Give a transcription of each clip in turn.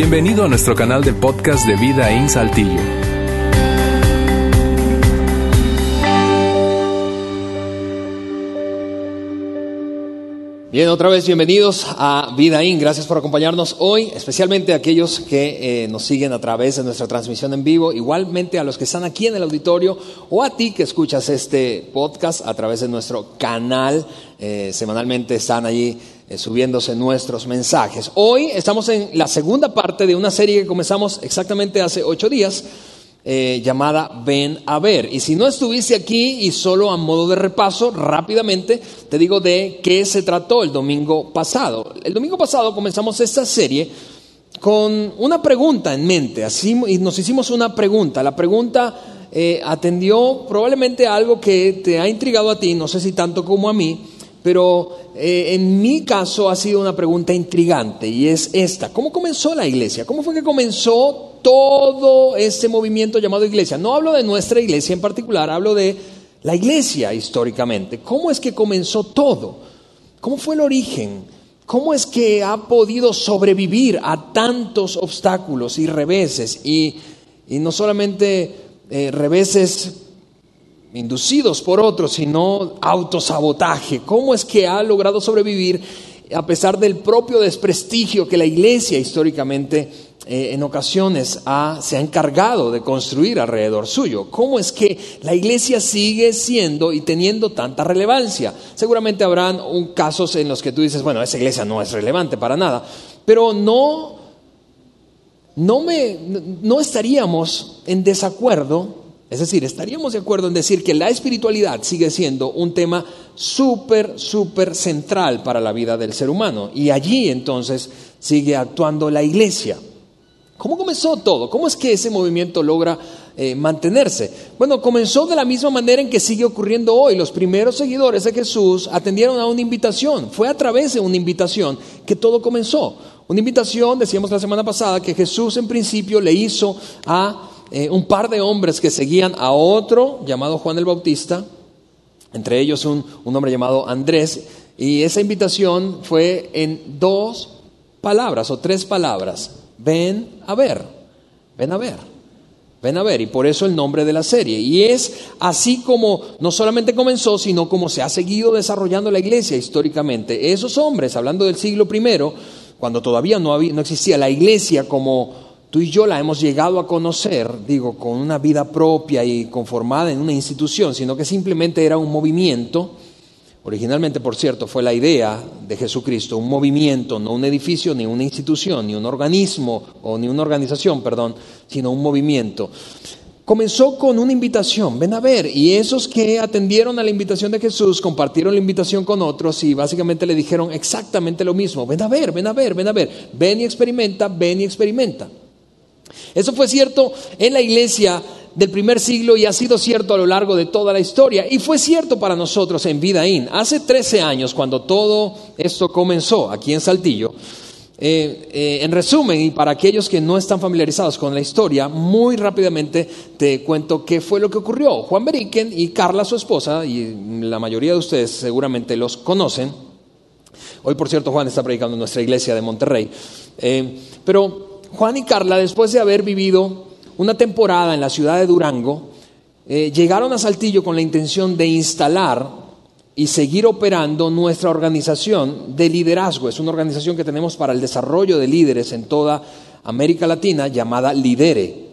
Bienvenido a nuestro canal de podcast de Vida en Saltillo. Bien, otra vez bienvenidos a Vida In. Gracias por acompañarnos hoy, especialmente a aquellos que eh, nos siguen a través de nuestra transmisión en vivo, igualmente a los que están aquí en el auditorio o a ti que escuchas este podcast a través de nuestro canal. Eh, semanalmente están allí subiéndose nuestros mensajes. Hoy estamos en la segunda parte de una serie que comenzamos exactamente hace ocho días eh, llamada Ven a ver. Y si no estuviste aquí y solo a modo de repaso, rápidamente te digo de qué se trató el domingo pasado. El domingo pasado comenzamos esta serie con una pregunta en mente, así, y nos hicimos una pregunta. La pregunta eh, atendió probablemente a algo que te ha intrigado a ti, no sé si tanto como a mí, pero eh, en mi caso ha sido una pregunta intrigante y es esta. ¿Cómo comenzó la iglesia? ¿Cómo fue que comenzó todo este movimiento llamado iglesia. No hablo de nuestra iglesia en particular, hablo de la iglesia históricamente. ¿Cómo es que comenzó todo? ¿Cómo fue el origen? ¿Cómo es que ha podido sobrevivir a tantos obstáculos y reveses? Y, no solamente eh, reveses inducidos por otros, sino autosabotaje. ¿Cómo es que ha logrado sobrevivir a pesar del propio desprestigio que la iglesia históricamente eh, en ocasiones se ha encargado de construir alrededor suyo. ¿Cómo es que la iglesia sigue siendo y teniendo tanta relevancia? Seguramente habrán un, casos en los que tú dices, bueno, esa iglesia no es relevante para nada, pero no, no, me, no estaríamos en desacuerdo, es decir, estaríamos de acuerdo en decir que la espiritualidad sigue siendo un tema súper, súper central para la vida del ser humano. Y allí entonces sigue actuando la iglesia. ¿Cómo comenzó todo? ¿Cómo es que ese movimiento logra eh, mantenerse? Bueno, comenzó de la misma manera en que sigue ocurriendo hoy. Los primeros seguidores de Jesús atendieron a una invitación. Fue a través de una invitación que todo comenzó. Una invitación, decíamos la semana pasada, que Jesús en principio le hizo a eh, un par de hombres que seguían a otro llamado Juan el Bautista, entre ellos un, un hombre llamado Andrés, y esa invitación fue en dos palabras o tres palabras ven a ver, ven a ver, ven a ver. Y por eso el nombre de la serie. Y es así como no solamente comenzó, sino como se ha seguido desarrollando la iglesia históricamente. Esos hombres, hablando del siglo I, cuando todavía no, había, no existía la iglesia como tú y yo la hemos llegado a conocer, digo, con una vida propia y conformada en una institución, sino que simplemente era un movimiento Originalmente, por cierto, fue la idea de Jesucristo, un movimiento, no un edificio, ni una institución, ni un organismo, o ni una organización, perdón, sino un movimiento. Comenzó con una invitación, ven a ver, y esos que atendieron a la invitación de Jesús compartieron la invitación con otros y básicamente le dijeron exactamente lo mismo, ven a ver, ven a ver, ven a ver, ven y experimenta, ven y experimenta. Eso fue cierto en la iglesia del primer siglo y ha sido cierto a lo largo de toda la historia. Y fue cierto para nosotros en Vidaín. Hace 13 años, cuando todo esto comenzó aquí en Saltillo, eh, eh, en resumen, y para aquellos que no están familiarizados con la historia, muy rápidamente te cuento qué fue lo que ocurrió. Juan Beriken y Carla, su esposa, y la mayoría de ustedes seguramente los conocen. Hoy, por cierto, Juan está predicando en nuestra iglesia de Monterrey. Eh, pero Juan y Carla, después de haber vivido una temporada en la ciudad de Durango, eh, llegaron a Saltillo con la intención de instalar y seguir operando nuestra organización de liderazgo. Es una organización que tenemos para el desarrollo de líderes en toda América Latina llamada Lidere.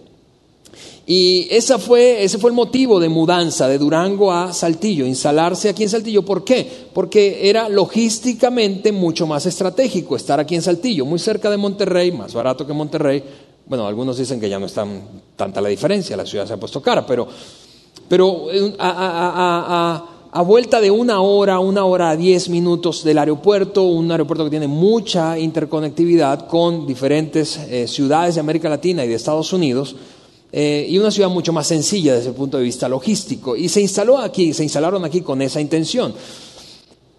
Y esa fue, ese fue el motivo de mudanza de Durango a Saltillo, instalarse aquí en Saltillo. ¿Por qué? Porque era logísticamente mucho más estratégico estar aquí en Saltillo, muy cerca de Monterrey, más barato que Monterrey, bueno, algunos dicen que ya no es tan, tanta la diferencia, la ciudad se ha puesto cara, pero, pero eh, a, vuelta de una hora, una hora diez minutos del aeropuerto, un aeropuerto que tiene mucha interconectividad con diferentes eh, ciudades de América Latina y de Estados Unidos, eh, y una ciudad mucho más sencilla desde el punto de vista logístico. Y se instaló aquí, se instalaron aquí con esa intención.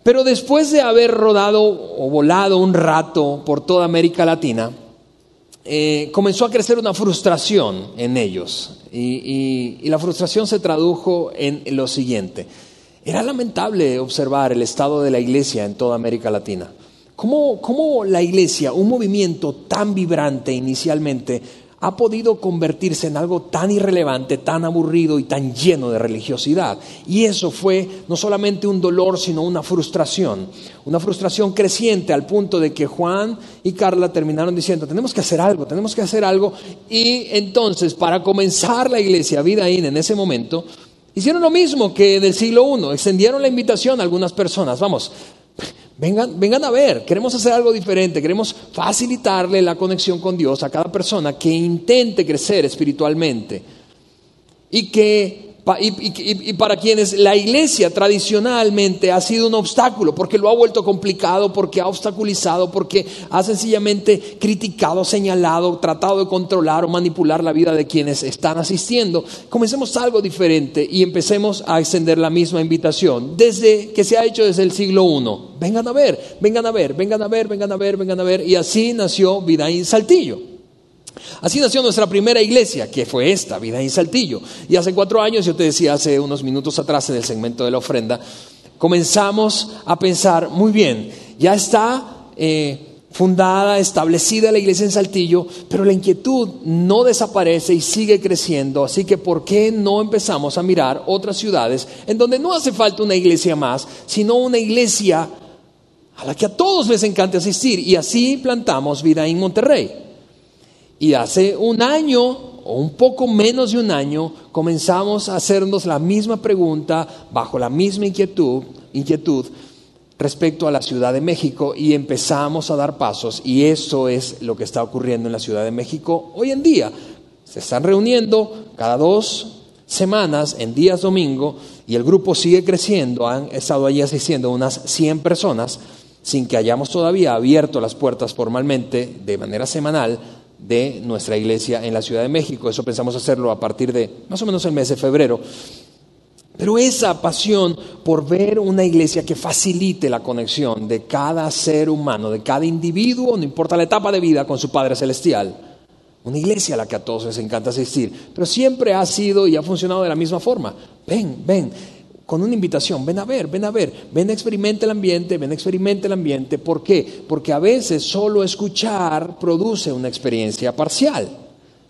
Pero después de haber rodado o volado un rato por toda América Latina, eh, comenzó a crecer una frustración en ellos. Y, y, la frustración se tradujo en lo siguiente. Era lamentable observar el estado de la iglesia en toda América Latina. ¿Cómo, ¿Cómo, la iglesia, un movimiento tan vibrante inicialmente, ha podido convertirse en algo tan irrelevante, tan aburrido y tan lleno de religiosidad. Y eso fue no solamente un dolor, sino una frustración, una frustración creciente al punto de que Juan y Carla terminaron diciendo, tenemos que hacer algo, tenemos que hacer algo. Y entonces, para comenzar la iglesia Vida en ese momento, hicieron lo mismo que del siglo I, extendieron la invitación a algunas personas, vamos, Vengan, vengan a ver, queremos hacer algo diferente, queremos facilitarle la conexión con Dios a cada persona que intente crecer espiritualmente y que y, para quienes la iglesia tradicionalmente ha sido un obstáculo, porque lo ha vuelto complicado, porque ha obstaculizado, porque ha sencillamente criticado, señalado, tratado de controlar o manipular la vida de quienes están asistiendo. Comencemos algo diferente y empecemos a extender la misma invitación, desde que se ha hecho desde el siglo I. Vengan a ver, vengan a ver, vengan a ver, vengan a ver, vengan a ver. Y así nació Vidaín Saltillo. Así nació nuestra primera iglesia, que fue esta, Vida en Saltillo. Y hace cuatro años, yo te decía hace unos minutos atrás en el segmento de la ofrenda, comenzamos a pensar, muy bien, ya está eh, fundada, establecida la iglesia en Saltillo, pero la inquietud no desaparece y sigue creciendo. Así que, ¿por qué no empezamos a mirar otras ciudades en donde no hace falta una iglesia más, sino una iglesia a la que a todos les encanta asistir? Y así plantamos Vida en Monterrey. Y hace un año o un poco menos de un año comenzamos a hacernos la misma pregunta bajo la misma inquietud, respecto a la Ciudad de México y empezamos a dar pasos y eso es lo que está ocurriendo en la Ciudad de México hoy en día. Se están reuniendo cada dos semanas en días domingo y el grupo sigue creciendo, han estado allí asistiendo unas 100 personas sin que hayamos todavía abierto las puertas formalmente de manera semanal de nuestra iglesia en la Ciudad de México. Eso pensamos hacerlo a partir de más o menos el mes de febrero. Pero esa pasión por ver una iglesia que facilite la conexión de cada ser humano, de cada individuo, no importa la etapa de vida, con su Padre Celestial. Una iglesia a la que a todos les encanta asistir, pero siempre ha sido y ha funcionado de la misma forma. Ven, ven, con una invitación, ven a ver, ven a ver, ven a experimentar el ambiente, ven a experimentar el ambiente. ¿Por qué? Porque a veces solo escuchar produce una experiencia parcial.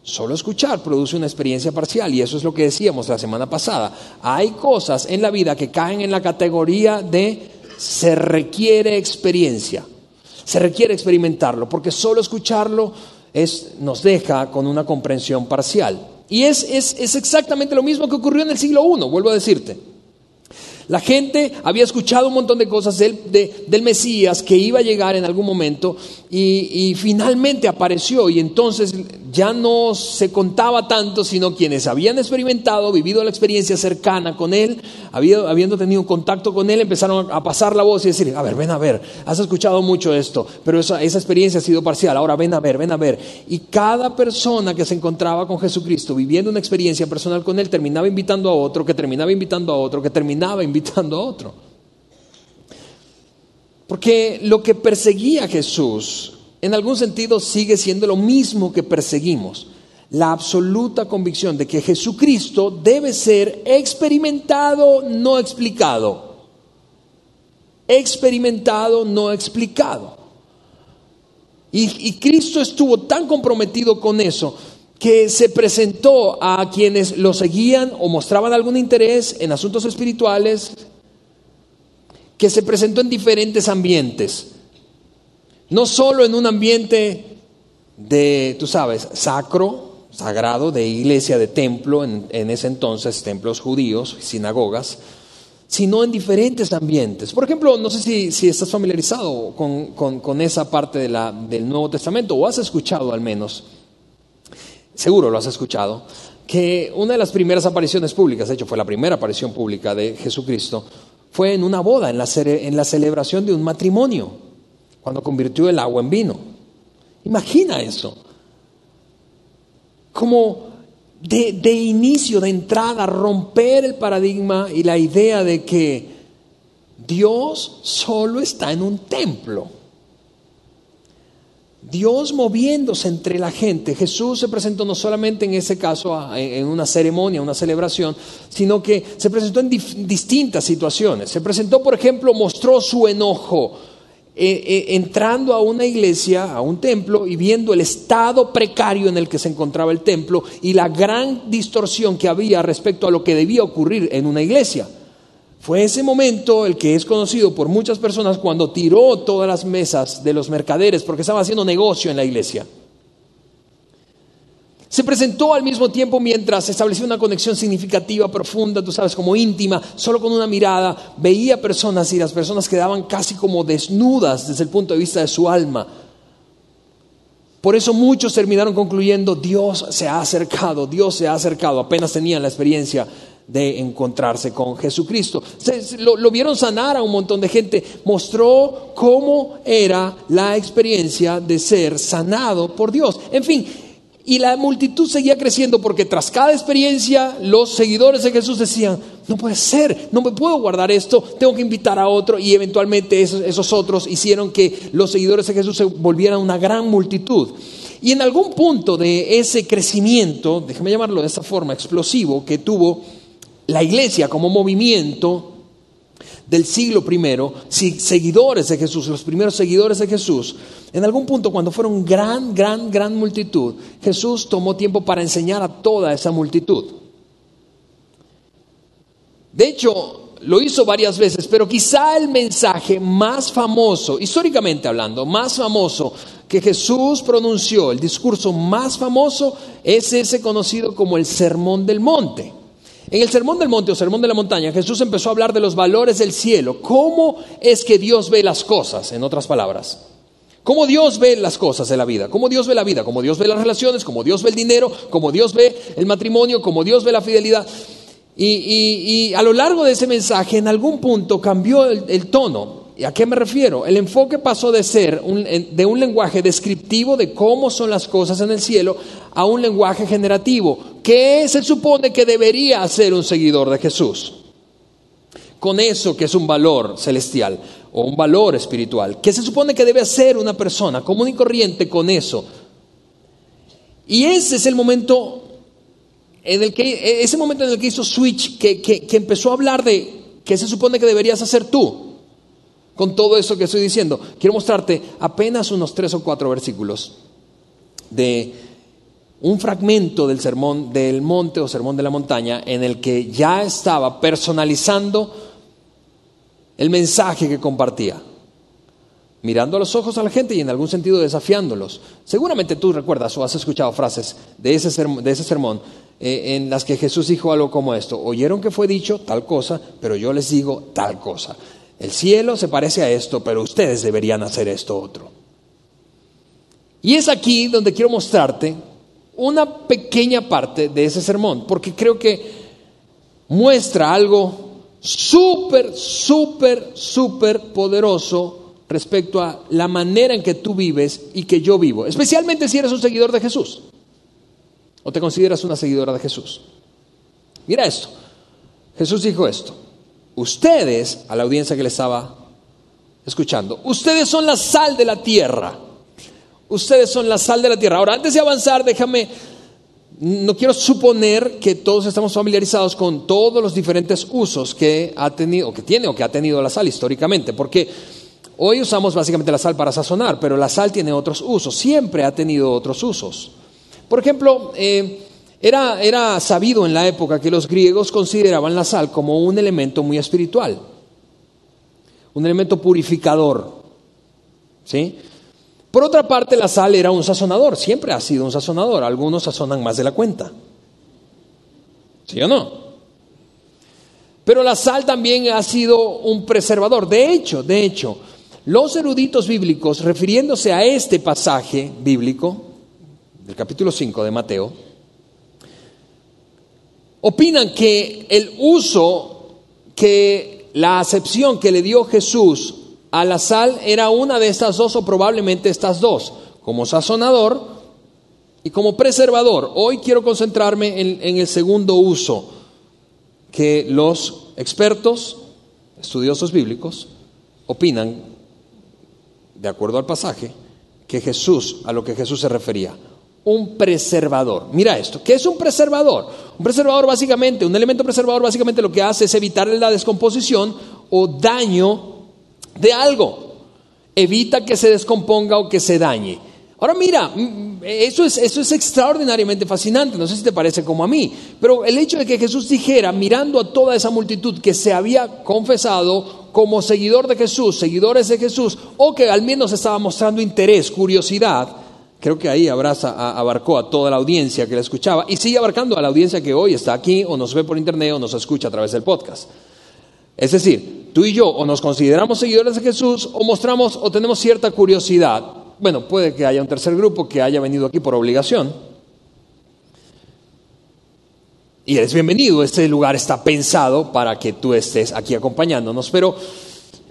Solo escuchar produce una experiencia parcial y eso es lo que decíamos la semana pasada. Hay cosas en la vida que caen en la categoría de se requiere experiencia, se requiere experimentarlo, porque solo escucharlo es, nos deja con una comprensión parcial. Y es, es, es exactamente lo mismo que ocurrió en el siglo I, vuelvo a decirte. La gente había escuchado un montón de cosas del, del Mesías que iba a llegar en algún momento y, finalmente apareció y entonces ya no se contaba tanto, sino quienes habían experimentado, vivido la experiencia cercana con Él, habiendo tenido contacto con Él, empezaron a pasar la voz y decir, a ver, ven a ver, has escuchado mucho esto, pero esa, esa experiencia ha sido parcial, ahora ven a ver, ven a ver. Y cada persona que se encontraba con Jesucristo, viviendo una experiencia personal con Él, terminaba invitando a otro, que terminaba invitando a otro, que terminaba invitando a otro. Porque lo que perseguía Jesús, en algún sentido, sigue siendo lo mismo que perseguimos. La absoluta convicción de que Jesucristo debe ser experimentado, no explicado. Experimentado, no explicado. Y Cristo estuvo tan comprometido con eso que se presentó a quienes lo seguían o mostraban algún interés en asuntos espirituales, que se presentó en diferentes ambientes. No solo en un ambiente de, tú sabes, sacro, sagrado, de iglesia, de templo, en, ese entonces, templos judíos, sinagogas, sino en diferentes ambientes. Por ejemplo, no sé si, si estás familiarizado con, con, esa parte de la, del Nuevo Testamento, o has escuchado al menos, seguro lo has escuchado, que una de las primeras apariciones públicas, de hecho fue la primera aparición pública de Jesucristo, fue en una boda, en la, en la celebración de un matrimonio, cuando convirtió el agua en vino. Imagina eso. Como de, de, inicio, de entrada, romper el paradigma y la idea de que Dios solo está en un templo. Dios moviéndose entre la gente. Jesús se presentó no solamente en ese caso en una ceremonia, una celebración, sino que se presentó en distintas situaciones. Se presentó, por ejemplo, mostró su enojo eh, eh, entrando a una iglesia, a un templo, y viendo el estado precario en el que se encontraba el templo y la gran distorsión que había respecto a lo que debía ocurrir en una iglesia. Fue ese momento el que es conocido por muchas personas cuando tiró todas las mesas de los mercaderes porque estaba haciendo negocio en la iglesia. Se presentó al mismo tiempo mientras estableció una conexión significativa, profunda, tú sabes, como íntima, solo con una mirada, veía personas y las personas quedaban casi como desnudas desde el punto de vista de su alma. Por eso muchos terminaron concluyendo, Dios se ha acercado, Dios se ha acercado, apenas tenían la experiencia de encontrarse con Jesucristo. lo, lo, vieron sanar a un montón de gente, mostró cómo era la experiencia de ser sanado por Dios. En fin, y la multitud seguía creciendo porque tras cada experiencia los seguidores de Jesús decían, no puede ser, no me puedo guardar esto, tengo que invitar a otro. Y eventualmente esos, esos otros hicieron que los seguidores de Jesús se volvieran una gran multitud. Y en algún punto de ese crecimiento, déjame llamarlo de esa forma, explosivo, que tuvo la iglesia como movimiento, del siglo primero, seguidores de Jesús, los primeros seguidores de Jesús, en algún punto cuando fueron gran, gran, gran multitud, Jesús tomó tiempo para enseñar a toda esa multitud. De hecho, lo hizo varias veces, pero quizá el mensaje más famoso, históricamente hablando, más famoso que Jesús pronunció, el discurso más famoso, es ese conocido como el Sermón del Monte. En el Sermón del Monte o Sermón de la Montaña, Jesús empezó a hablar de los valores del cielo. ¿Cómo es que Dios ve las cosas, en otras palabras? ¿Cómo Dios ve las cosas de la vida? ¿Cómo Dios ve la vida? ¿Cómo Dios ve las relaciones? ¿Cómo Dios ve el dinero? ¿Cómo Dios ve el matrimonio? ¿Cómo Dios ve la fidelidad? Y, a lo largo de ese mensaje, en algún punto cambió el tono. ¿Y a qué me refiero? El enfoque pasó de ser de un lenguaje descriptivo de cómo son las cosas en el cielo a un lenguaje generativo. ¿Qué se supone que debería ser un seguidor de Jesús? Con eso que es un valor celestial o un valor espiritual. ¿Qué se supone que debe ser una persona común y corriente con eso? Y ese es el momento en el que, ese momento en el que hizo Switch, que, que empezó a hablar de qué se supone que deberías hacer tú con todo eso que estoy diciendo. Quiero mostrarte apenas unos tres o cuatro versículos de un fragmento del sermón del monte o sermón de la montaña en el que ya estaba personalizando el mensaje que compartía, mirando a los ojos a la gente y en algún sentido desafiándolos. Seguramente tú recuerdas o has escuchado frases de ese, sermón, de ese sermón eh, en las que Jesús dijo algo como esto, oyeron que fue dicho tal cosa, pero yo les digo tal cosa. El cielo se parece a esto, pero ustedes deberían hacer esto otro. Y es aquí donde quiero mostrarte una pequeña parte de ese sermón, porque creo que muestra algo súper, súper, súper poderoso respecto a la manera en que tú vives y que yo vivo, especialmente si eres un seguidor de Jesús o te consideras una seguidora de Jesús. Mira esto, Jesús dijo esto, ustedes, a la audiencia que le estaba escuchando, ustedes son la sal de la tierra. Ustedes son la sal de la tierra. Ahora, antes de avanzar, déjame, no quiero suponer que todos estamos familiarizados con todos los diferentes usos que ha tenido, que tiene o que ha tenido la sal históricamente, porque hoy usamos básicamente la sal para sazonar, pero la sal tiene otros usos, siempre ha tenido otros usos. Por ejemplo, eh, era, sabido en la época que los griegos consideraban la sal como un elemento muy espiritual, un elemento purificador. ¿sí? Por otra parte, la sal era un sazonador, siempre ha sido un sazonador, algunos sazonan más de la cuenta. ¿Sí o no? Pero la sal también ha sido un preservador. De hecho, de hecho, los eruditos bíblicos, refiriéndose a este pasaje bíblico, del capítulo 5 de Mateo, opinan que el uso, que la acepción que le dio Jesús a la sal era una de estas dos o probablemente estas dos, como sazonador y como preservador. Hoy quiero concentrarme en, el segundo uso que los expertos, estudiosos bíblicos, opinan, de acuerdo al pasaje, que Jesús, a lo que Jesús se refería un preservador. Mira esto, ¿qué es un preservador? Un preservador básicamente, un elemento preservador básicamente lo que hace es evitar la descomposición o daño de algo. evita que se descomponga o que se dañe. Ahora mira, mm, eso es, eso es extraordinariamente fascinante, no sé si te parece como a mí, pero el hecho de que Jesús dijera, mirando a toda esa multitud que se había confesado como seguidor de Jesús, seguidores de Jesús, o que al menos estaba mostrando interés, curiosidad, creo que ahí abraza, abarcó a toda la audiencia que la escuchaba y sigue abarcando a la audiencia que hoy está aquí o nos ve por internet o nos escucha a través del podcast. Es decir, tú y yo o nos consideramos seguidores de Jesús o mostramos o tenemos cierta curiosidad bueno, puede que haya un tercer grupo que haya venido aquí por obligación. Y eres bienvenido, este lugar está pensado para que tú estés aquí acompañándonos, pero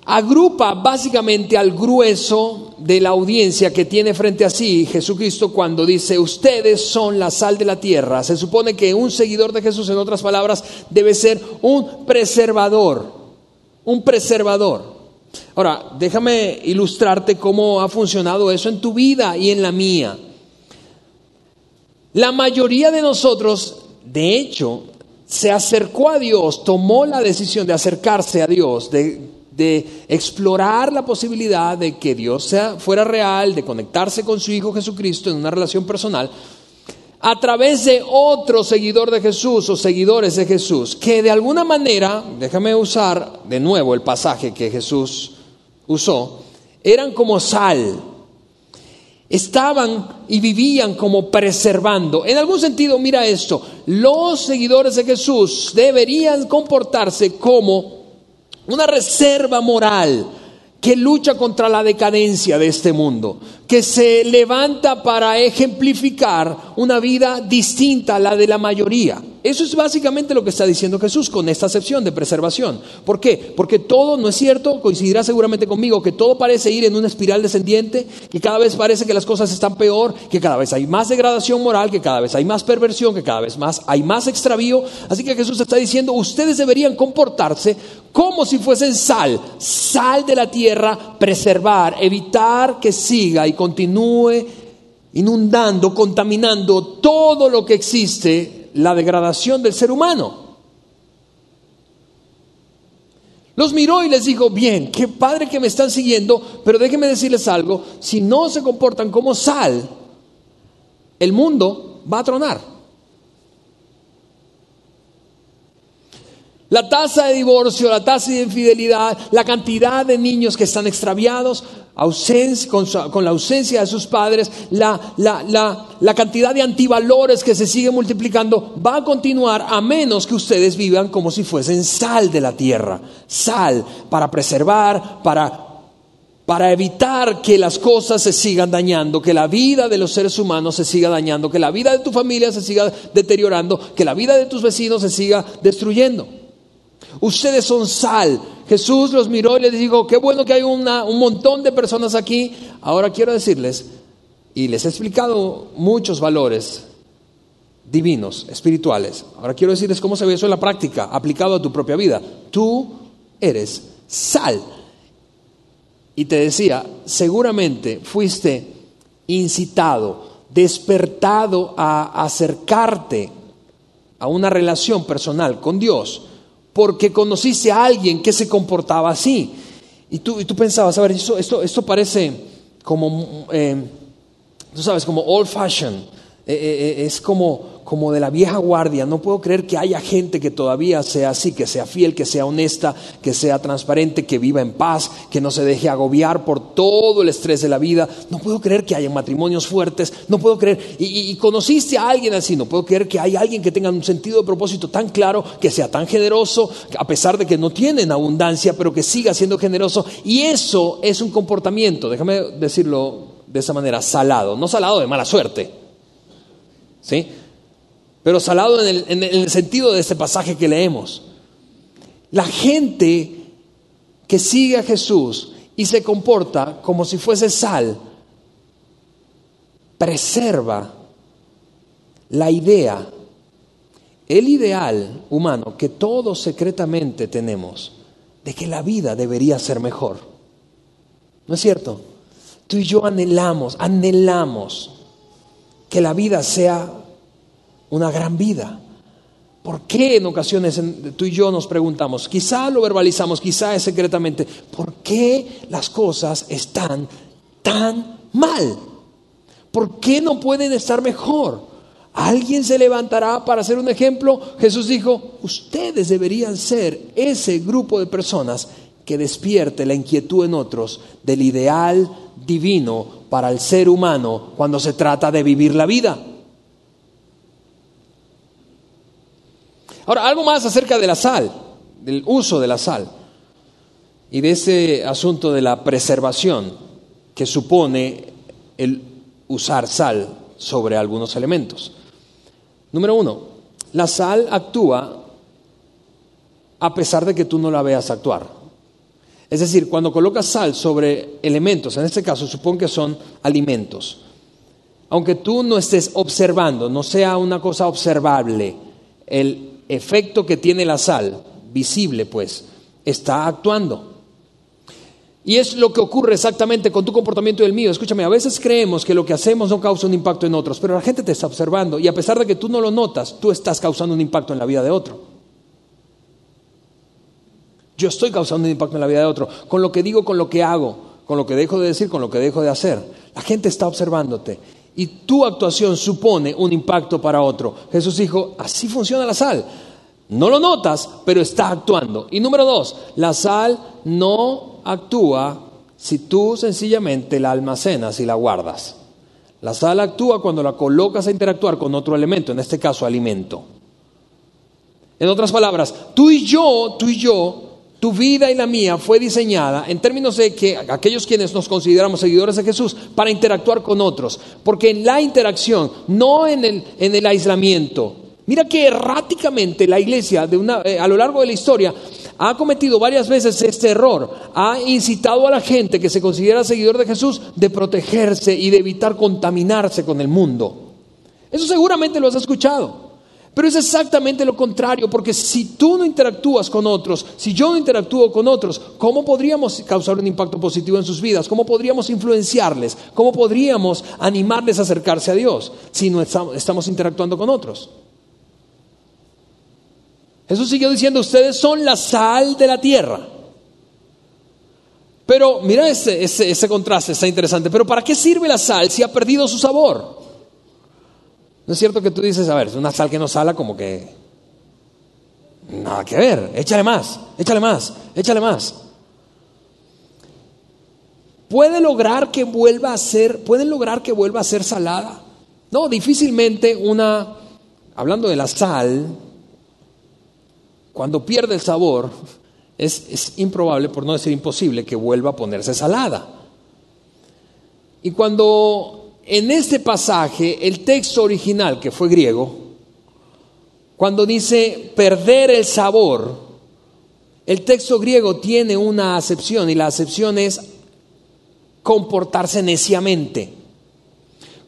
agrupa básicamente al grueso de la audiencia que tiene frente a sí Jesucristo cuando dice, ustedes son la sal de la tierra. Se supone que un seguidor de Jesús, en otras palabras, debe ser un preservador, un preservador. Ahora, déjame ilustrarte cómo ha funcionado eso en tu vida y en la mía. La mayoría de nosotros, de hecho, se acercó a Dios, tomó la decisión de acercarse a Dios, de, explorar la posibilidad de que Dios sea, fuera real, de conectarse con su Hijo Jesucristo en una relación personal, a través de otro seguidor de Jesús o seguidores de Jesús, que de alguna manera, déjame usar de nuevo el pasaje que Jesús usó, eran como sal. Estaban y vivían como preservando. En algún sentido, mira esto, los seguidores de Jesús deberían comportarse como una reserva moral que lucha contra la decadencia de este mundo, que se levanta para ejemplificar una vida distinta a la de la mayoría. Eso es básicamente lo que está diciendo Jesús con esta acepción de preservación. ¿Por qué? Porque todo, no es cierto, coincidirá seguramente conmigo, que todo parece ir en una espiral descendiente, que cada vez parece que las cosas están peor, que cada vez hay más degradación moral, que cada vez hay más perversión, que cada vez más hay más extravío. Así que Jesús está diciendo, ustedes deberían comportarse como si fuesen sal, sal de la tierra, preservar, evitar que siga y continúe inundando, contaminando todo lo que existe la degradación del ser humano. Los miró y les dijo, bien, qué padre que me están siguiendo, pero déjenme decirles algo, si no se comportan como sal, el mundo va a tronar. La tasa de divorcio, la tasa de infidelidad, la cantidad de niños que están extraviados con, la ausencia de sus padres, la, la cantidad de antivalores que se sigue multiplicando, va a continuar a menos que ustedes vivan como si fuesen sal de la tierra. Sal para preservar, para para evitar que las cosas se sigan dañando, que la vida de los seres humanos se siga dañando, que la vida de tu familia se siga deteriorando, que la vida de tus vecinos se siga destruyendo. Ustedes son sal. Jesús los miró y les dijo, qué bueno que hay un montón de personas aquí. Ahora quiero decirles, y les he explicado muchos valores divinos, espirituales. Ahora quiero decirles cómo se ve eso en la práctica, aplicado a tu propia vida. Tú eres sal. Y te decía, seguramente fuiste incitado, despertado a acercarte a una relación personal con Dios porque conociste a alguien que se comportaba así. Y tú, y tú pensabas, a ver, esto, esto, parece como, eh, tú sabes, como old fashioned. Eh, eh, es como, como de la vieja guardia. No puedo creer que haya gente que todavía sea así, que sea fiel, que sea honesta, que sea transparente, que viva en paz, que no se deje agobiar por todo el estrés de la vida. No puedo creer que haya matrimonios fuertes. No puedo creer. Y, conociste a alguien así. No puedo creer que haya alguien que tenga un sentido de propósito tan claro, que sea tan generoso, a pesar de que no tienen abundancia, pero que siga siendo generoso. Y eso es un comportamiento, déjame decirlo de esa manera, salado. No salado de mala suerte. ¿Sí? Pero salado en el, sentido de este pasaje que leemos. La gente que sigue a Jesús y se comporta como si fuese sal, preserva la idea, el ideal humano que todos secretamente tenemos de que la vida debería ser mejor. ¿No es cierto? Tú y yo anhelamos, anhelamos que la vida sea una gran vida. ¿Por qué en ocasiones tú y yo nos preguntamos, quizá lo verbalizamos, quizá es secretamente, ¿por qué las cosas están tan mal? ¿Por qué no pueden estar mejor? ¿Alguien se levantará para hacer un ejemplo? Jesús dijo, ustedes deberían ser ese grupo de personas que despierte la inquietud en otros del ideal divino para el ser humano cuando se trata de vivir la vida. Ahora, algo más acerca de la sal, del uso de la sal y de ese asunto de la preservación que supone el usar sal sobre algunos elementos. Número uno, la sal actúa a pesar de que tú no la veas actuar. Es decir, cuando colocas sal sobre elementos, en este caso supongo que son alimentos, aunque tú no estés observando, no sea una cosa observable, el efecto que tiene la sal, visible pues, está actuando. Y es lo que ocurre exactamente con tu comportamiento y el mío. Escúchame, a veces creemos que lo que hacemos no causa un impacto en otros, pero la gente te está observando y a pesar de que tú no lo notas, tú estás causando un impacto en la vida de otro. Yo estoy causando un impacto en la vida de otro, con lo que digo, con lo que hago, con lo que dejo de decir, con lo que dejo de hacer. La gente está observándote y tu actuación supone un impacto para otro. Jesús dijo, así funciona la sal. No lo notas, pero está actuando. Y número dos, la sal no actúa si tú sencillamente la almacenas y la guardas. La sal actúa cuando la colocas a interactuar con otro elemento, en este caso alimento. En otras palabras, tú y yo, tú y yo tu vida y la mía fue diseñada en términos de que aquellos quienes nos consideramos seguidores de Jesús para interactuar con otros, porque en la interacción, no en el, en el aislamiento. Mira que erráticamente la iglesia de una, eh, a lo largo de la historia ha cometido varias veces este error, ha incitado a la gente que se considera seguidor de Jesús de protegerse y de evitar contaminarse con el mundo. Eso seguramente lo has escuchado. Pero es exactamente lo contrario, porque si tú no interactúas con otros, si yo no interactúo con otros, ¿cómo podríamos causar un impacto positivo en sus vidas? ¿Cómo podríamos influenciarles? ¿Cómo podríamos animarles a acercarse a Dios si no estamos interactuando con otros? Jesús siguió diciendo, ustedes son la sal de la tierra. Pero mira ese, ese contraste, está interesante. Pero ¿para qué sirve la sal si ha perdido su sabor? ¿No es cierto que tú dices, a ver, es una sal que no sala como que... Nada que ver, échale más, échale más, échale más. ¿Puede lograr que vuelva a ser, pueden lograr que vuelva a ser salada? No, difícilmente una, hablando de la sal, cuando pierde el sabor, es, es improbable, por no decir imposible, que vuelva a ponerse salada. Y cuando en este pasaje, el texto original, que fue griego, cuando dice perder el sabor, el texto griego tiene una acepción y la acepción es comportarse neciamente.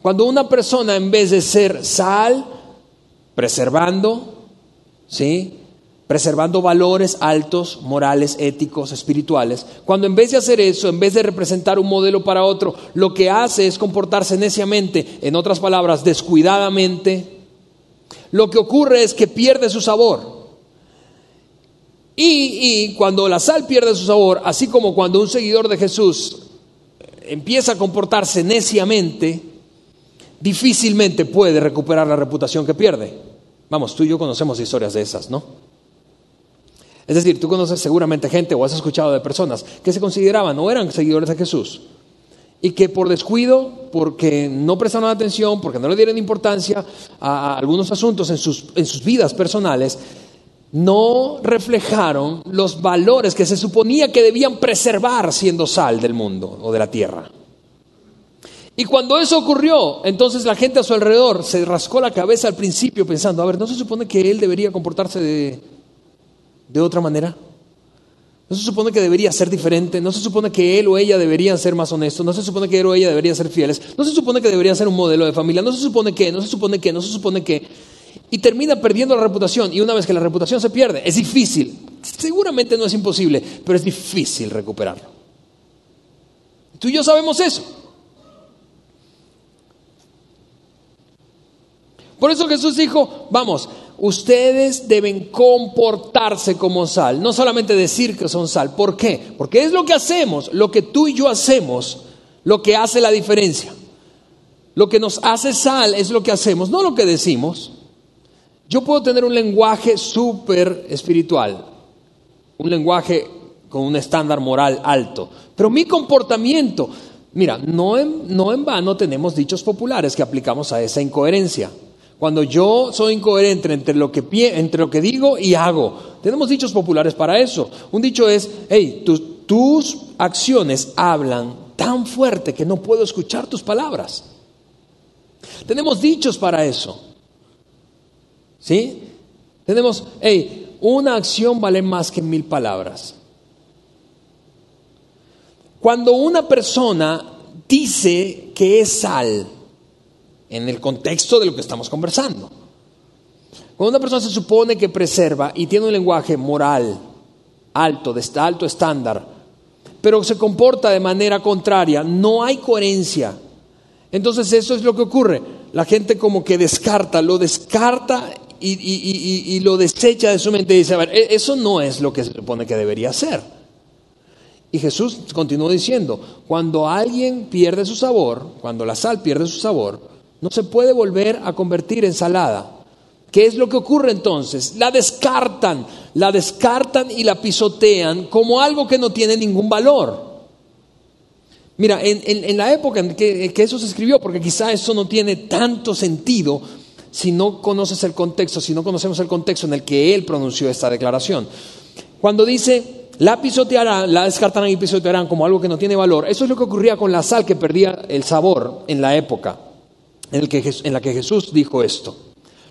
Cuando una persona en vez de ser sal, preservando, ¿sí? Preservando valores altos, morales, éticos, espirituales, cuando en vez de hacer eso, en vez de representar un modelo para otro, lo que hace es comportarse neciamente, en otras palabras, descuidadamente, lo que ocurre es que pierde su sabor. Y, cuando la sal pierde su sabor, así como cuando un seguidor de Jesús empieza a comportarse neciamente, difícilmente puede recuperar la reputación que pierde. Vamos, tú y yo conocemos historias de esas, ¿no? Es decir, tú conoces seguramente gente o has escuchado de personas que se consideraban o eran seguidores de Jesús y que por descuido, porque no prestaron atención, porque no le dieron importancia a, algunos asuntos en sus, en sus vidas personales, no reflejaron los valores que se suponía que debían preservar siendo sal del mundo o de la tierra. Y cuando eso ocurrió, entonces la gente a su alrededor se rascó la cabeza al principio pensando, a ver, ¿no se supone que él debería comportarse de, de otra manera? ¿No se supone que debería ser diferente? ¿No se supone que él o ella deberían ser más honestos? ¿No se supone que él o ella deberían ser fieles? ¿No se supone que debería ser un modelo de familia? ¿No se supone que? ¿No se supone que? ¿No se supone que? Y termina perdiendo la reputación. Y una vez que la reputación se pierde, es difícil. Seguramente no es imposible, pero es difícil recuperarlo. Tú y yo sabemos eso. Por eso Jesús dijo, vamos, ustedes deben comportarse como sal, no solamente decir que son sal. ¿Por qué? Porque es lo que hacemos, lo que tú y yo hacemos, lo que hace la diferencia. Lo que nos hace sal es lo que hacemos, no lo que decimos. Yo puedo tener un lenguaje súper espiritual, un lenguaje con un estándar moral alto, pero mi comportamiento, mira, no en, no en vano tenemos dichos populares que aplicamos a esa incoherencia. Cuando yo soy incoherente entre lo que, entre lo que digo y hago, tenemos dichos populares para eso. Un dicho es, hey, tus acciones hablan tan fuerte que no puedo escuchar tus palabras. Tenemos dichos para eso. ¿Sí? Tenemos, hey, una acción vale más que mil palabras. Cuando una persona dice que es sal, en el contexto de lo que estamos conversando, cuando una persona se supone que preserva y tiene un lenguaje moral alto, de alto estándar, pero se comporta de manera contraria, no hay coherencia. Entonces eso es lo que ocurre. La gente como que descarta, lo descarta y, lo desecha de su mente y dice, a ver, e-, eso no es lo que se supone que debería ser. Y Jesús continuó diciendo, cuando alguien pierde su sabor, cuando la sal pierde su sabor, no se puede volver a convertir en salada. ¿Qué es lo que ocurre entonces? La descartan, la descartan y la pisotean como algo que no tiene ningún valor. Mira, en, la época en que, que, eso se escribió, porque quizá eso no tiene tanto sentido si no conoces el contexto, si no conocemos el contexto en el que él pronunció esta declaración. Cuando dice, la pisotearán, la descartarán y pisotearán como algo que no tiene valor. Eso es lo que ocurría con la sal que perdía el sabor en la época en, la que Jesús dijo esto.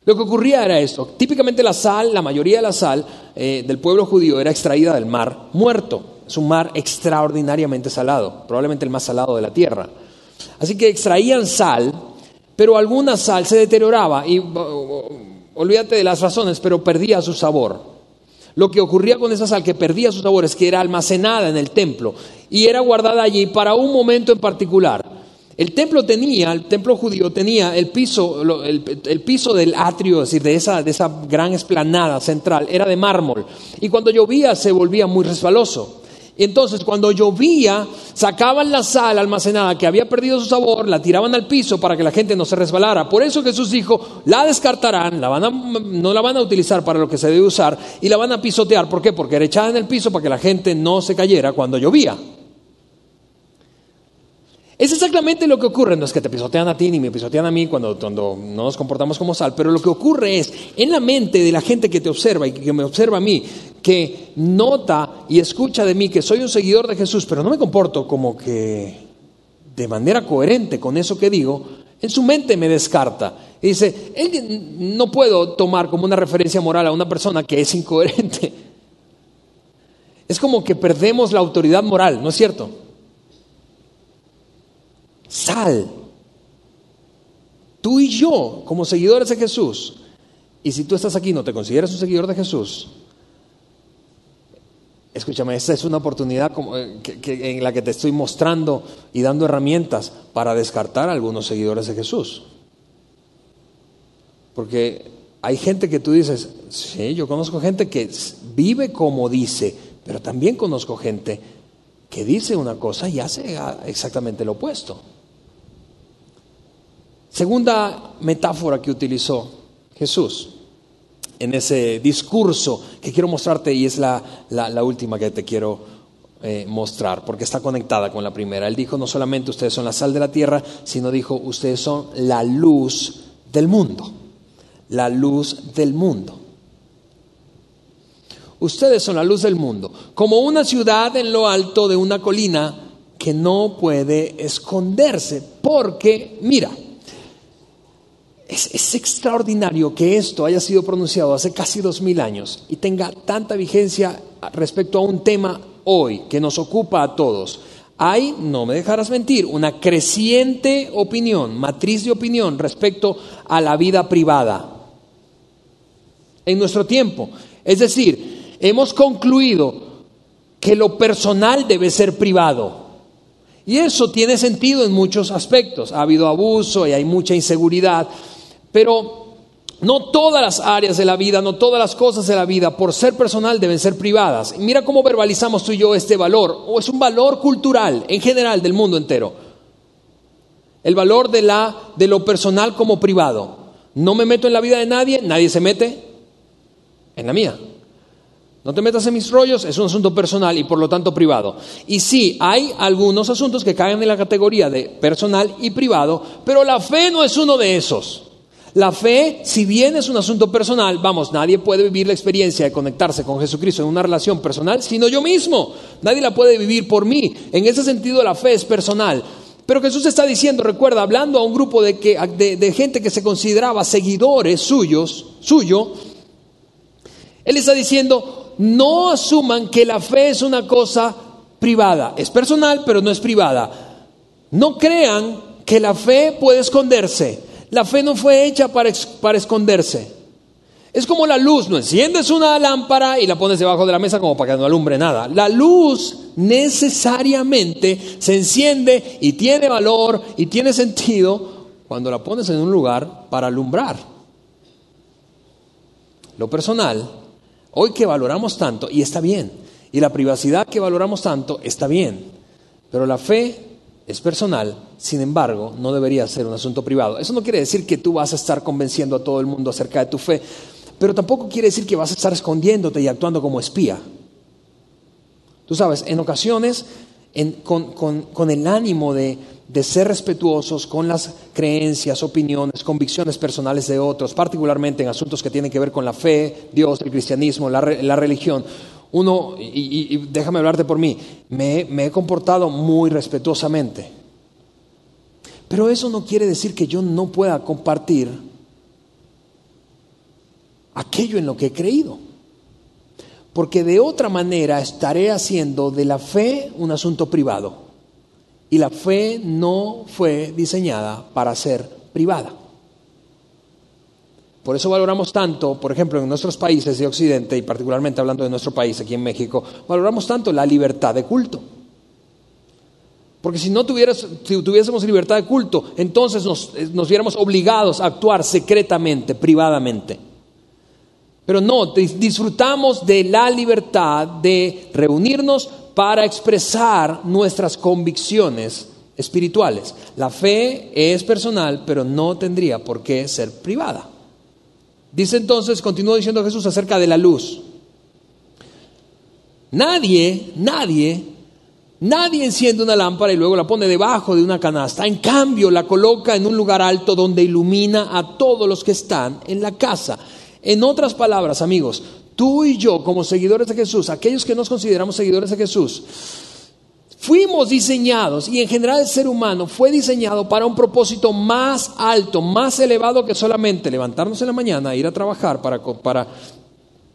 Lo que ocurría era esto. Típicamente la sal, la mayoría de la sal eh, del pueblo judío era extraída del mar muerto. Es un mar extraordinariamente salado, probablemente el más salado de la tierra. Así que extraían sal, pero alguna sal se deterioraba y olvídate de las razones, pero perdía su sabor. Lo que ocurría con esa sal que perdía su sabor es que era almacenada en el templo y era guardada allí para un momento en particular. El templo tenía, el templo judío tenía el piso, el, piso del atrio, es decir, de esa, de esa gran esplanada central, era de mármol. Y cuando llovía se volvía muy resbaloso. Entonces, cuando llovía, sacaban la sal almacenada que había perdido su sabor, la tiraban al piso para que la gente no se resbalara. Por eso Jesús dijo, la descartarán, la van a, no la van a utilizar para lo que se debe usar y la van a pisotear. ¿Por qué? Porque era echada en el piso para que la gente no se cayera cuando llovía. Es exactamente lo que ocurre, no es que te pisotean a ti ni me pisotean a mí cuando, cuando no nos comportamos como sal, pero lo que ocurre es en la mente de la gente que te observa y que me observa a mí, que nota y escucha de mí que soy un seguidor de Jesús, pero no me comporto como que de manera coherente con eso que digo, en su mente me descarta. Y dice, no puedo tomar como una referencia moral a una persona que es incoherente. Es como que perdemos la autoridad moral, ¿no es cierto? Sal. Tú y yo, como seguidores de Jesús, y si tú estás aquí y no te consideras un seguidor de Jesús, Escúchame, esta es una oportunidad eh, en la que te estoy mostrando y dando herramientas para descartar a algunos seguidores de Jesús. Porque hay gente que tú dices, sí, yo conozco gente que vive como dice, pero también conozco gente que dice una cosa y hace exactamente lo opuesto. Segunda metáfora que utilizó Jesús en ese discurso que quiero mostrarte y es la, última que te quiero eh, mostrar, porque está conectada con la primera. Él dijo, no solamente ustedes son la sal de la tierra, sino dijo, ustedes son la luz del mundo, la luz del mundo. Ustedes son la luz del mundo, como una ciudad en lo alto de una colina que no puede esconderse, porque, mira, es, extraordinario que esto haya sido pronunciado hace casi dos mil años y tenga tanta vigencia respecto a un tema hoy que nos ocupa a todos. Hay, no me dejarás mentir, una creciente opinión, matriz de opinión respecto a la vida privada en nuestro tiempo. Es decir, hemos concluido que lo personal debe ser privado. Y eso tiene sentido en muchos aspectos. Ha habido abuso y hay mucha inseguridad. Pero no todas las áreas de la vida, no todas las cosas de la vida, por ser personal, deben ser privadas. mira cómo verbalizamos tú y yo este valor, o es un valor cultural en general del mundo entero. El valor de, la, de lo personal como privado. No me meto en la vida de nadie, nadie se mete en la mía. No te metas en mis rollos, es un asunto personal y por lo tanto privado. Y sí, hay algunos asuntos que caen en la categoría de personal y privado, pero la fe no es uno de esos. La fe, si bien es un asunto personal, vamos, nadie puede vivir la experiencia de conectarse con Jesucristo en una relación personal, sino yo mismo. Nadie la puede vivir por mí. En ese sentido, la fe es personal. Pero Jesús está diciendo, recuerda, hablando a un grupo de, que, de, gente que se consideraba seguidores suyos, suyo, Él está diciendo, no asuman que la fe es una cosa privada. Es personal, pero no es privada. No crean que la fe puede esconderse. La fe no fue hecha para, para esconderse. Es como la luz, no enciendes una lámpara y la pones debajo de la mesa como para que no alumbre nada. La luz necesariamente se enciende y tiene valor y tiene sentido cuando la pones en un lugar para alumbrar. Lo personal, hoy que valoramos tanto, y está bien, y la privacidad que valoramos tanto, está bien, pero la fe es personal, sin embargo, no debería ser un asunto privado. Eso no quiere decir que tú vas a estar convenciendo a todo el mundo acerca de tu fe, pero tampoco quiere decir que vas a estar escondiéndote y actuando como espía. Tú sabes, en ocasiones, con, el ánimo de, ser respetuosos con las creencias, opiniones, convicciones personales de otros, particularmente en asuntos que tienen que ver con la fe, Dios, el cristianismo, la religión, uno, y, déjame hablarte por mí, me, me he comportado muy respetuosamente. Pero eso no quiere decir que yo no pueda compartir aquello en lo que he creído. Porque de otra manera estaré haciendo de la fe un asunto privado. Y la fe no fue diseñada para ser privada. Por eso valoramos tanto, por ejemplo, en nuestros países de Occidente, y particularmente hablando de nuestro país aquí en México, valoramos tanto la libertad de culto. Porque si no si tuviésemos libertad de culto, entonces nos, nos viéramos obligados a actuar secretamente, privadamente. Pero no, disfrutamos de la libertad de reunirnos para expresar nuestras convicciones espirituales. La fe es personal, pero no tendría por qué ser privada. Dice entonces, continúa diciendo Jesús acerca de la luz. Nadie, nadie, nadie enciende una lámpara y luego la pone debajo de una canasta. En cambio, la coloca en un lugar alto donde ilumina a todos los que están en la casa. En otras palabras, amigos, tú y yo como seguidores de Jesús, aquellos que nos consideramos seguidores de Jesús, Fuimos diseñados, y en general el ser humano fue diseñado para un propósito más alto, más elevado que solamente levantarnos en la mañana, ir a trabajar para,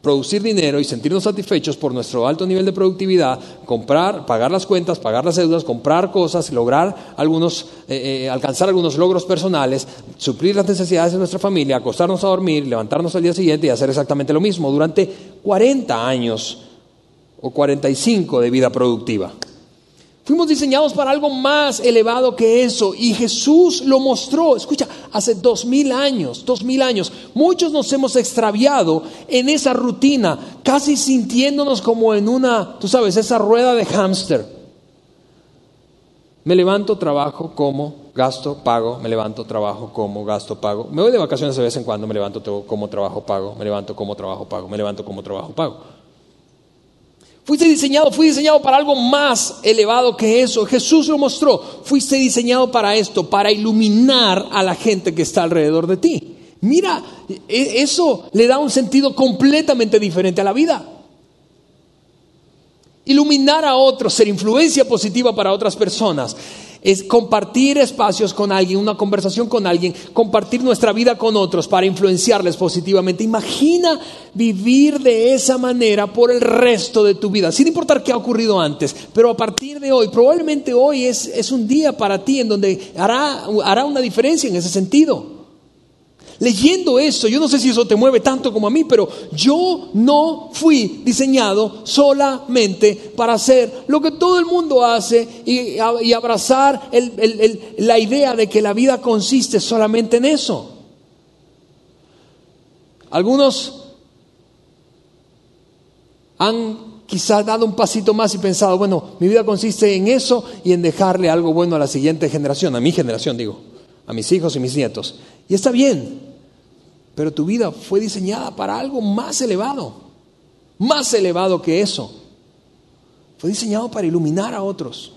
producir dinero y sentirnos satisfechos por nuestro alto nivel de productividad, comprar, pagar las cuentas, pagar las deudas, comprar cosas, lograr algunos, eh, eh, alcanzar algunos logros personales, suplir las necesidades de nuestra familia, acostarnos a dormir, levantarnos al día siguiente y hacer exactamente lo mismo durante 40 años o 45 de vida productiva. Fuimos diseñados para algo más elevado que eso y Jesús lo mostró. Escucha, hace dos mil años, dos mil años, muchos nos hemos extraviado en esa rutina, casi sintiéndonos como en una, tú sabes, esa rueda de hámster. Me levanto, trabajo, como, gasto, pago, me levanto, trabajo, como, gasto, pago. Me voy de vacaciones de vez en cuando, me levanto, como, trabajo, pago, me levanto, como, trabajo, pago, me levanto, como, trabajo, pago. Fuiste diseñado, fui diseñado para algo más elevado que eso. Jesús lo mostró. Fuiste diseñado para esto, para iluminar a la gente que está alrededor de ti. Mira, e, eso le da un sentido completamente diferente a la vida. Iluminar a otros, ser influencia positiva para otras personas es compartir espacios con alguien, una conversación con alguien, compartir nuestra vida con otros para influenciarles positivamente. Imagina vivir de esa manera por el resto de tu vida, sin importar qué ha ocurrido antes, pero a partir de hoy, probablemente hoy es, es un día para ti en donde hará, hará una diferencia en ese sentido leyendo eso, yo no sé si eso te mueve tanto como a mí, pero yo no fui diseñado solamente para hacer lo que todo el mundo hace y, abrazar la idea de que la vida consiste solamente en eso. Algunos han quizás dado un pasito más y pensado, bueno, mi vida consiste en eso y en dejarle algo bueno a la siguiente generación, a mi generación digo, a mis hijos y mis nietos. Y está bien, pero tu vida fue diseñada para algo más elevado, más elevado que eso. Fue diseñado para iluminar a otros.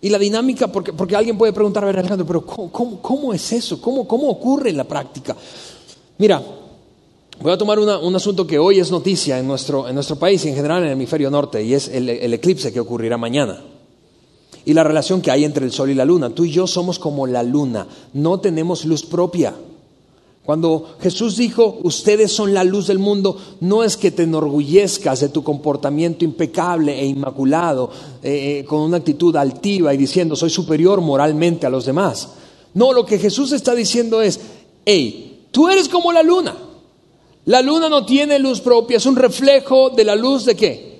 Y la dinámica, porque, porque alguien puede preguntar, a ver Alejandro, pero ¿cómo, cómo, es eso? ¿Cómo, ¿Cómo ocurre en la práctica? Mira, voy a tomar un asunto que hoy es noticia en nuestro, en nuestro país y en general en el hemisferio norte, y es el eclipse que ocurrirá mañana. Y la relación que hay entre el sol y la luna. Tú y yo somos como la luna, no tenemos luz propia. Cuando Jesús dijo, ustedes son la luz del mundo, no es que te enorgullezcas de tu comportamiento impecable e inmaculado, eh, eh, con una actitud altiva y diciendo, soy superior moralmente a los demás. No, lo que Jesús está diciendo es, hey, tú eres como la luna. La luna no tiene luz propia, es un reflejo de la luz de qué?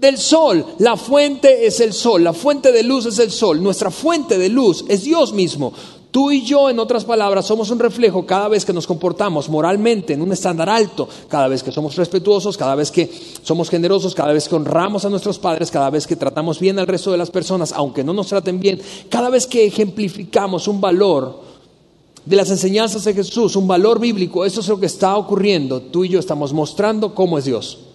Del sol. La fuente es el sol, la fuente de luz es el sol. Nuestra fuente de luz es Dios mismo. Tú y yo, en otras palabras, somos un reflejo cada vez que nos comportamos moralmente en un estándar alto, cada vez que somos respetuosos, cada vez que somos generosos, cada vez que honramos a nuestros padres, cada vez que tratamos bien al resto de las personas, aunque no nos traten bien, cada vez que ejemplificamos un valor de las enseñanzas de Jesús, un valor bíblico, eso es lo que está ocurriendo. Tú y yo estamos mostrando cómo es Dios.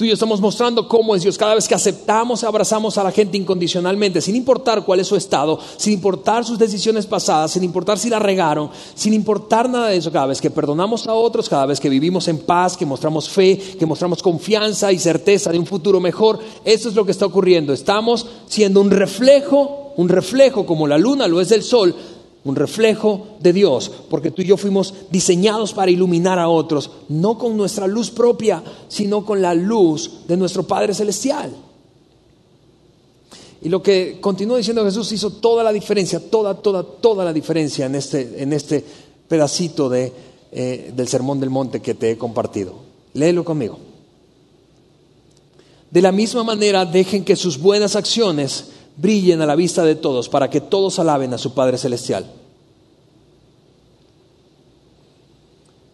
Tú y yo estamos mostrando cómo es Dios. Cada vez que aceptamos, abrazamos a la gente incondicionalmente, sin importar cuál es su estado, sin importar sus decisiones pasadas, sin importar si la regaron, sin importar nada de eso. Cada vez que perdonamos a otros, cada vez que vivimos en paz, que mostramos fe, que mostramos confianza y certeza de un futuro mejor, eso es lo que está ocurriendo. Estamos siendo un reflejo, un reflejo como la luna lo es del sol, un reflejo de Dios, porque tú y yo fuimos diseñados para iluminar a otros, no con nuestra luz propia, sino con la luz de nuestro Padre Celestial. Y lo que continúa diciendo Jesús hizo toda la diferencia, toda, toda, toda la diferencia en este, en este pedacito de, eh, del Sermón del Monte que te he compartido. Léelo conmigo. De la misma manera, dejen que sus buenas acciones brillen a la vista de todos, para que todos alaben a su Padre Celestial.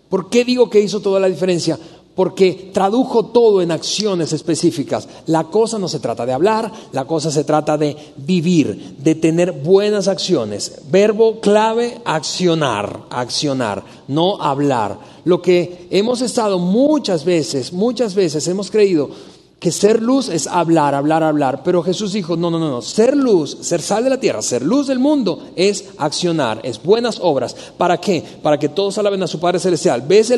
¿Por qué digo que hizo toda la diferencia? Porque tradujo todo en acciones específicas. La cosa no se trata de hablar, la cosa se trata de vivir, de tener buenas acciones. Verbo clave, accionar, accionar, no hablar. Lo que hemos estado muchas veces, muchas veces hemos creído que ser luz es hablar, hablar, hablar. Pero Jesús dijo, no, no, no, no, ser luz, ser sal de la tierra, ser luz del mundo es accionar, es buenas obras. ¿Para qué? Para que todos alaben a su Padre Celestial. ¿Ves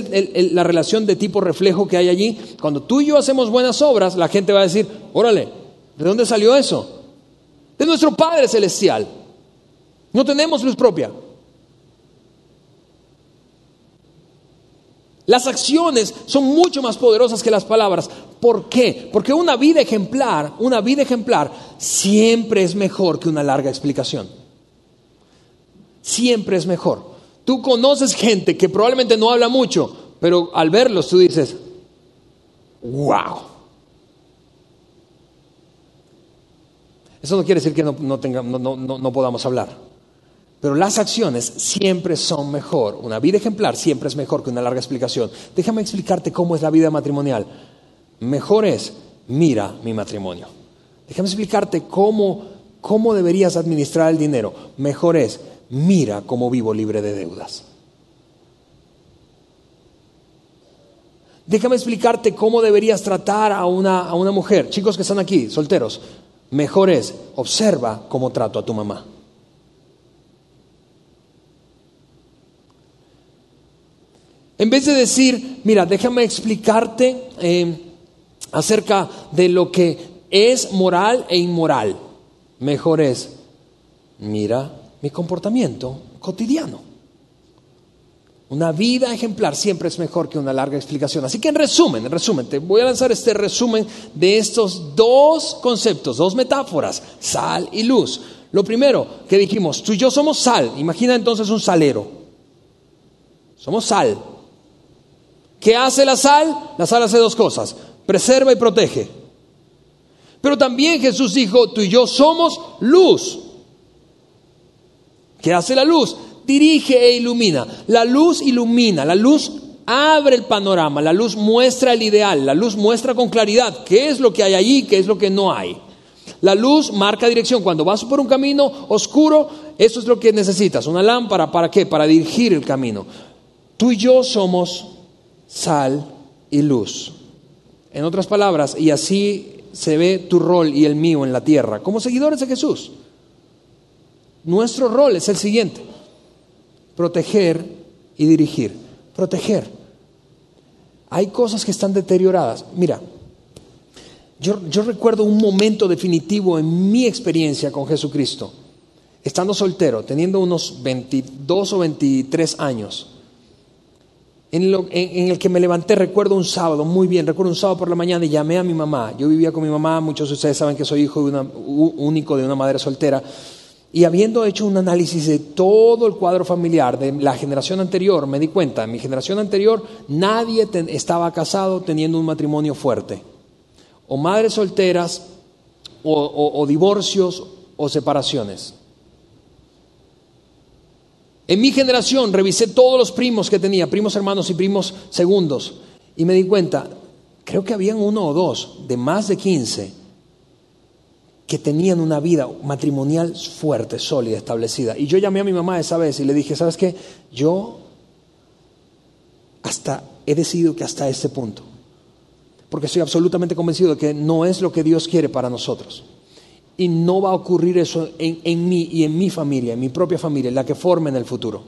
la relación de tipo reflejo que hay allí? Cuando tú y yo hacemos buenas obras, la gente va a decir, órale, ¿de dónde salió eso? De nuestro Padre Celestial. No tenemos luz propia. Las acciones son mucho más poderosas que las palabras. ¿Por qué? Porque una vida ejemplar, una vida ejemplar siempre es mejor que una larga explicación. Siempre es mejor. Tú conoces gente que probablemente no habla mucho, pero al verlos tú dices, wow. Eso no quiere decir que no, no podamos hablar. Pero las acciones siempre son mejor. Una vida ejemplar siempre es mejor que una larga explicación. Déjame explicarte cómo es la vida matrimonial. Mejor es, mira mi matrimonio. Déjame explicarte cómo, cómo deberías administrar el dinero. Mejor es, mira cómo vivo libre de deudas. Déjame explicarte cómo deberías tratar a una, a una mujer. Chicos que están aquí, solteros. Mejor es, observa cómo trato a tu mamá. En vez de decir, mira, déjame explicarte eh, acerca de lo que es moral e inmoral, mejor es, mira mi comportamiento cotidiano. Una vida ejemplar siempre es mejor que una larga explicación. Así que en resumen, en resumen, te voy a lanzar este resumen de estos dos conceptos, dos metáforas, sal y luz. Lo primero que dijimos, tú y yo somos sal. Imagina entonces un salero. Somos sal. ¿Qué hace la sal? La sal hace dos cosas, preserva y protege. Pero también Jesús dijo, tú y yo somos luz. ¿Qué hace la luz? dirige e ilumina. La luz ilumina, la luz abre el panorama, la luz muestra el ideal, la luz muestra con claridad qué es lo que hay allí, qué es lo que no hay. La luz marca dirección. Cuando vas por un camino oscuro, eso es lo que necesitas. Una lámpara, ¿para qué? Para dirigir el camino. Tú y yo somos sal y luz. En otras palabras, y así se ve tu rol y el mío en la tierra, como seguidores de Jesús. Nuestro rol es el siguiente, proteger y dirigir. Proteger. Hay cosas que están deterioradas. Mira, yo, yo, recuerdo un momento definitivo en mi experiencia con Jesucristo, estando soltero, teniendo unos 22 o 23 años, en, el que me levanté, recuerdo un sábado, muy bien, recuerdo un sábado por la mañana y llamé a mi mamá. Yo vivía con mi mamá, muchos de ustedes saben que soy hijo único de una madre soltera. Y habiendo hecho un análisis de todo el cuadro familiar de la generación anterior, me di cuenta, en mi generación anterior nadie estaba casado teniendo un matrimonio fuerte. O madres solteras, o divorcios, o separaciones. En mi generación revisé todos los primos que tenía, primos hermanos y primos segundos, y me di cuenta, creo que habían uno o dos de más de 15 que tenían una vida matrimonial fuerte, sólida, establecida. Y yo llamé a mi mamá esa vez y le dije, ¿sabes qué? Yo hasta he decidido que hasta este punto, porque estoy absolutamente convencido de que no es lo que Dios quiere para nosotros. Y no va a ocurrir eso en, mí y en mi familia, en mi propia familia, la que forme en el futuro.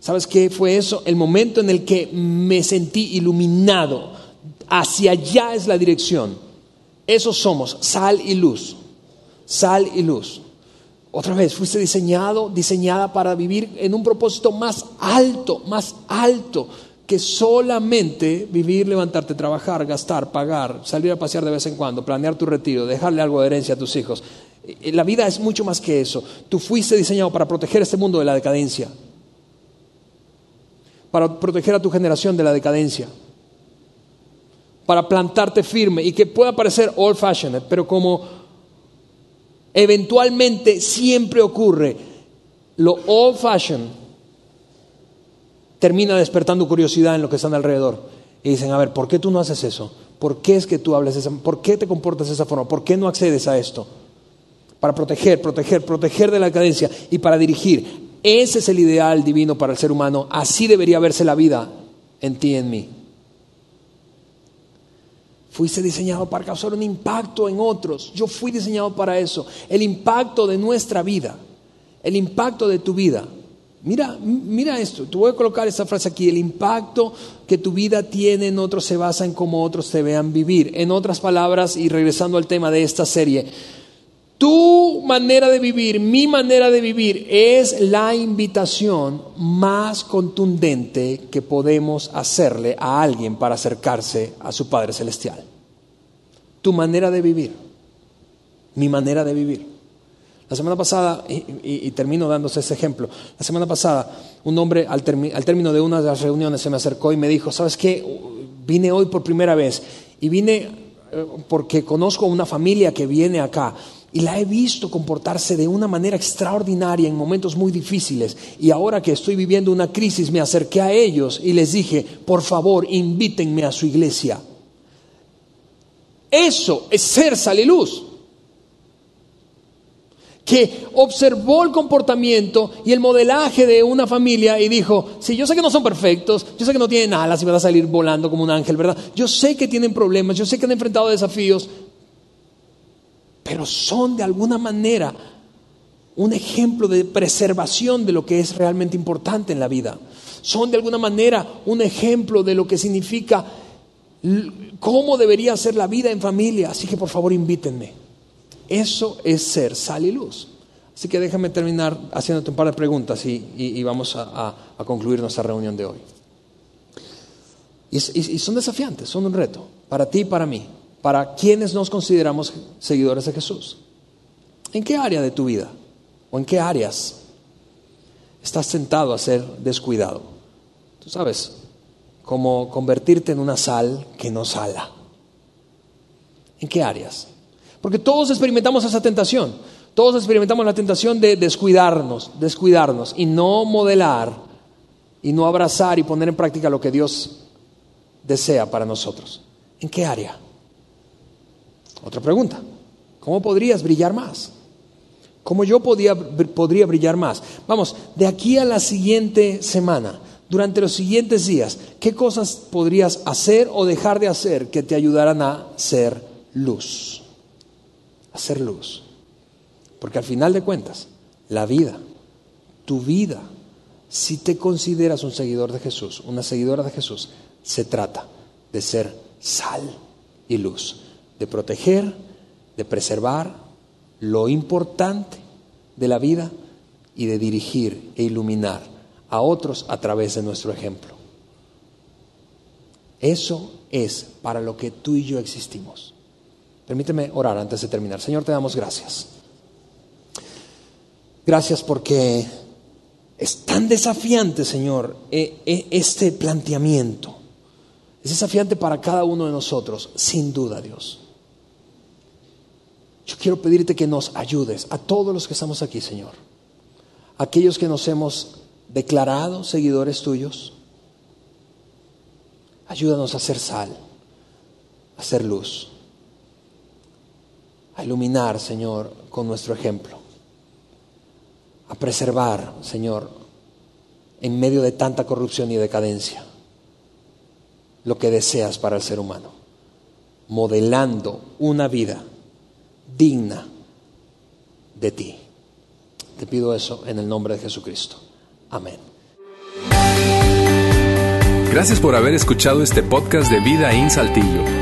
¿Sabes qué fue eso? El momento en el que me sentí iluminado. Hacia allá es la dirección. Eso somos, sal y luz. Sal y luz. Otra vez, fuiste diseñado, diseñada para vivir en un propósito más alto, más alto que solamente vivir, levantarte, trabajar, gastar, pagar, salir a pasear de vez en cuando, planear tu retiro, dejarle algo de herencia a tus hijos. Eh, la vida es mucho más que eso. Tú fuiste diseñado para proteger este mundo de la decadencia, para proteger a tu generación de la decadencia, para plantarte firme y que pueda parecer old fashioned, pero como eventualmente siempre ocurre, lo old fashioned termina despertando curiosidad en lo que están alrededor. Y dicen, a ver, ¿por qué tú no haces eso? ¿Por qué es que tú hablas esa ¿Por qué te comportas de esa forma? ¿Por qué no accedes a esto? Para proteger, proteger, proteger de la cadencia y para dirigir. Ese es el ideal divino para el ser humano. Así debería verse la vida en ti y en mí. Fuiste diseñado para causar un impacto en otros. Yo fui diseñado para eso. El impacto de nuestra vida. El impacto de tu vida Mira, mira esto, te voy a colocar esta frase aquí, el impacto que tu vida tiene en otros se basa en cómo otros te vean vivir. En otras palabras, y regresando al tema de esta serie, tu manera de vivir, mi manera de vivir es la invitación más contundente que podemos hacerle a alguien para acercarse a su Padre Celestial. Tu manera de vivir, mi manera de vivir. La semana pasada, y, termino dándose ese ejemplo, la semana pasada un hombre al, al, término de una de las reuniones se me acercó y me dijo, ¿sabes qué? Vine hoy por primera vez y vine eh, porque conozco una familia que viene acá y la he visto comportarse de una manera extraordinaria en momentos muy difíciles. Y ahora que estoy viviendo una crisis, me acerqué a ellos y les dije, por favor, invítenme a su iglesia. Eso es ser sal y luz que observó el comportamiento y el modelaje de una familia y dijo, sí, yo sé que no son perfectos, yo sé que no tienen alas y van a salir volando como un ángel, ¿verdad? Yo sé que tienen problemas, yo sé que han enfrentado desafíos, pero son de alguna manera un ejemplo de preservación de lo que es realmente importante en la vida. Son de alguna manera un ejemplo de lo que significa cómo debería ser la vida en familia. Así que por favor invítenme. Eso es ser sal y luz. Así que déjame terminar haciéndote un par de preguntas y, vamos a, concluir nuestra reunión de hoy. Y, son desafiantes, son un reto para ti y para mí, para quienes nos consideramos seguidores de Jesús. ¿En qué área de tu vida o en qué áreas estás sentado a ser descuidado? Tú sabes, como convertirte en una sal que no sala. ¿En qué áreas? Porque todos experimentamos esa tentación. Todos experimentamos la tentación de descuidarnos, descuidarnos y no modelar y no abrazar y poner en práctica lo que Dios desea para nosotros. ¿En qué área? Otra pregunta. ¿Cómo podrías brillar más? ¿Cómo yo podría brillar más? Vamos, de aquí a la siguiente semana, durante los siguientes días, ¿qué cosas podrías hacer o dejar de hacer que te ayudaran a ser luz? A ser luz. Porque al final de cuentas, la vida, tu vida, si te consideras un seguidor de Jesús, una seguidora de Jesús, se trata de ser sal y luz, de proteger, de preservar lo importante de la vida y de dirigir e iluminar a otros a través de nuestro ejemplo. Eso es para lo que tú y yo existimos. Permíteme orar antes de terminar. Señor, te damos gracias. Gracias porque es tan desafiante, Señor, e, e, este planteamiento. Es desafiante para cada uno de nosotros, sin duda, Dios. Yo quiero pedirte que nos ayudes a todos los que estamos aquí, Señor. Aquellos que nos hemos declarado seguidores tuyos. Ayúdanos a hacer sal, a hacer luz, a iluminar, Señor, con nuestro ejemplo a preservar, Señor, en medio de tanta corrupción y decadencia, lo que deseas para el ser humano, modelando una vida digna de ti. Te pido eso en el nombre de Jesucristo. Amén. Gracias por haber escuchado este podcast de Vida en Saltillo.